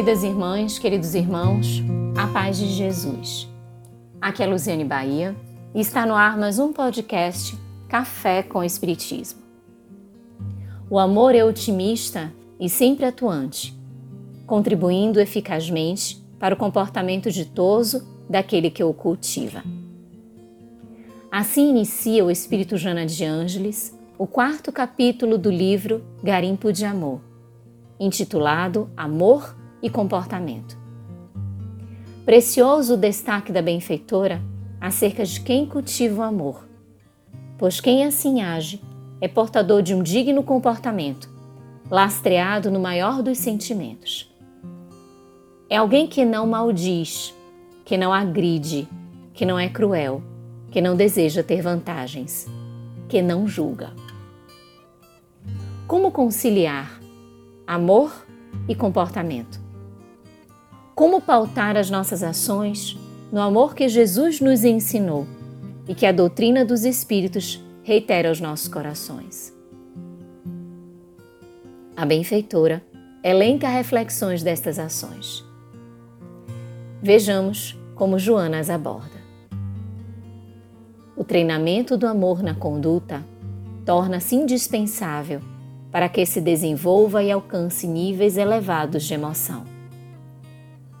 Queridas irmãs, queridos irmãos, a paz de Jesus. Aqui é Luziane Bahia e está no ar mais um podcast Café com Espiritismo. O amor é otimista e sempre atuante, contribuindo eficazmente para o comportamento ditoso daquele que o cultiva. Assim inicia o Espírito Jana de Ângeles o quarto capítulo do livro Garimpo de Amor, intitulado Amor e Comportamento. Precioso o destaque da benfeitora acerca de quem cultiva o amor, pois quem assim age é portador de um digno comportamento, lastreado no maior dos sentimentos. É alguém que não maldiz, que não agride, que não é cruel, que não deseja ter vantagens, que não julga. Como conciliar amor e comportamento? Como pautar as nossas ações no amor que Jesus nos ensinou e que a doutrina dos Espíritos reitera aos nossos corações? A benfeitora elenca reflexões destas ações. Vejamos como Joana as aborda. O treinamento do amor na conduta torna-se indispensável para que se desenvolva e alcance níveis elevados de emoção.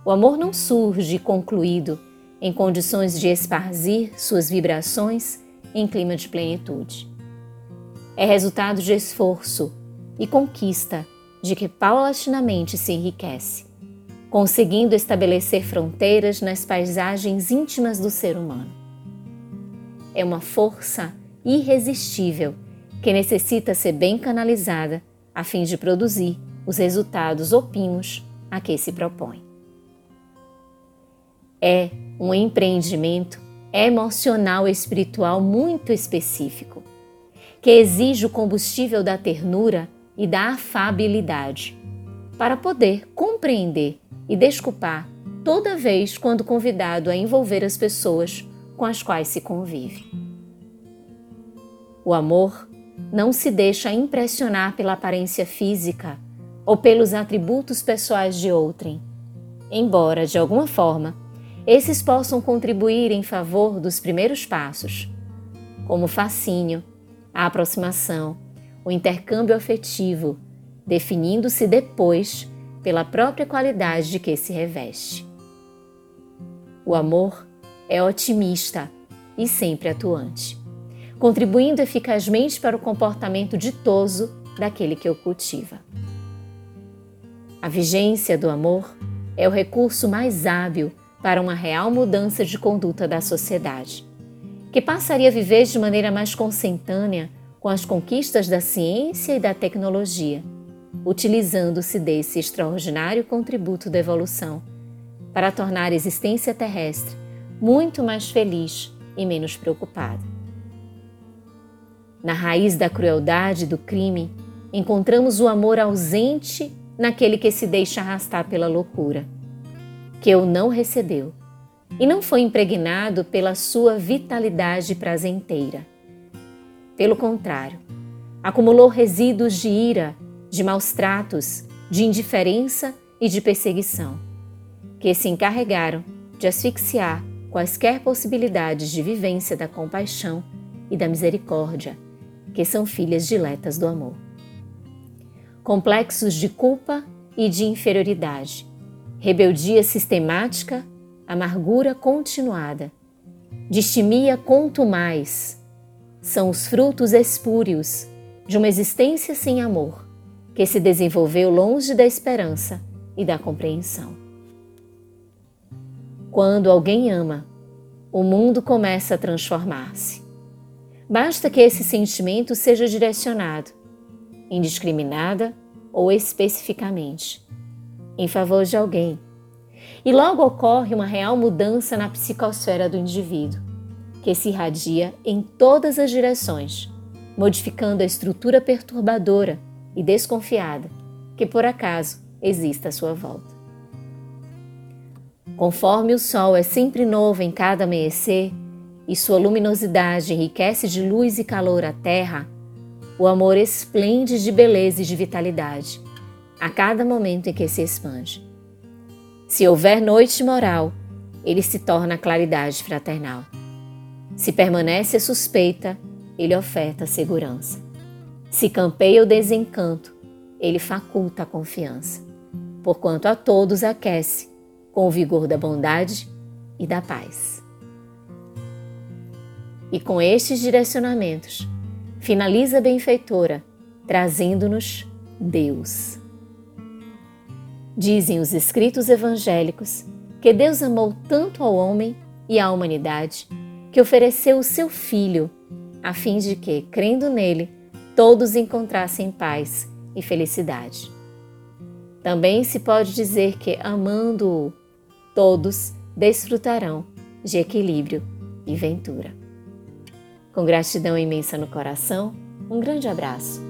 O amor não surge concluído em condições de esparzir suas vibrações em clima de plenitude. É resultado de esforço e conquista de que paulatinamente se enriquece, conseguindo estabelecer fronteiras nas paisagens íntimas do ser humano. É uma força irresistível que necessita ser bem canalizada a fim de produzir os resultados opimos a que se propõe. É um empreendimento emocional e espiritual muito específico, que exige o combustível da ternura e da afabilidade para poder compreender e desculpar toda vez quando convidado a envolver as pessoas com as quais se convive. O amor não se deixa impressionar pela aparência física ou pelos atributos pessoais de outrem, embora, de alguma forma, esses possam contribuir em favor dos primeiros passos, como o fascínio, a aproximação, o intercâmbio afetivo, definindo-se depois pela própria qualidade de que se reveste. O amor é otimista e sempre atuante contribuindo eficazmente para o comportamento ditoso daquele que o cultiva. A vigência do amor é o recurso mais hábil para uma real mudança de conduta da sociedade, que passaria a viver de maneira mais consentânea com as conquistas da ciência e da tecnologia, utilizando-se desse extraordinário contributo da evolução para tornar a existência terrestre muito mais feliz e menos preocupada. Na raiz da crueldade e do crime, encontramos o amor ausente naquele que se deixa arrastar pela loucura, que o não recebeu e não foi impregnado pela sua vitalidade prazenteira. Pelo contrário, acumulou resíduos de ira, de maus tratos, de indiferença e de perseguição, que se encarregaram de asfixiar quaisquer possibilidades de vivência da compaixão e da misericórdia que são filhas diletas do amor. Complexos de culpa e de inferioridade, rebeldia sistemática, amargura continuada, distimia contumaz, são os frutos espúrios de uma existência sem amor, que se desenvolveu longe da esperança e da compreensão. Quando alguém ama, o mundo começa a transformar-se. Basta que esse sentimento seja direcionado, indiscriminada ou especificamente, em favor de alguém. E logo ocorre uma real mudança na psicosfera do indivíduo, que se irradia em todas as direções, modificando a estrutura perturbadora e desconfiada que por acaso existe à sua volta. Conforme o sol é sempre novo em cada amanhecer, e sua luminosidade enriquece de luz e calor a terra, o amor esplende de beleza e de vitalidade a cada momento em que se expande, Se houver noite moral, ele se torna claridade fraternal. Se permanece suspeita, ele oferta segurança. Se campeia o desencanto, ele faculta a confiança, porquanto a todos aquece com o vigor da bondade e da paz. E com estes direcionamentos, finaliza a benfeitora, trazendo-nos Deus. Dizem os escritos evangélicos que Deus amou tanto ao homem e à humanidade que ofereceu o seu Filho, a fim de que, crendo nele, todos encontrassem paz e felicidade. Também se pode dizer que, amando-o, todos desfrutarão de equilíbrio e ventura. Com gratidão imensa no coração, um grande abraço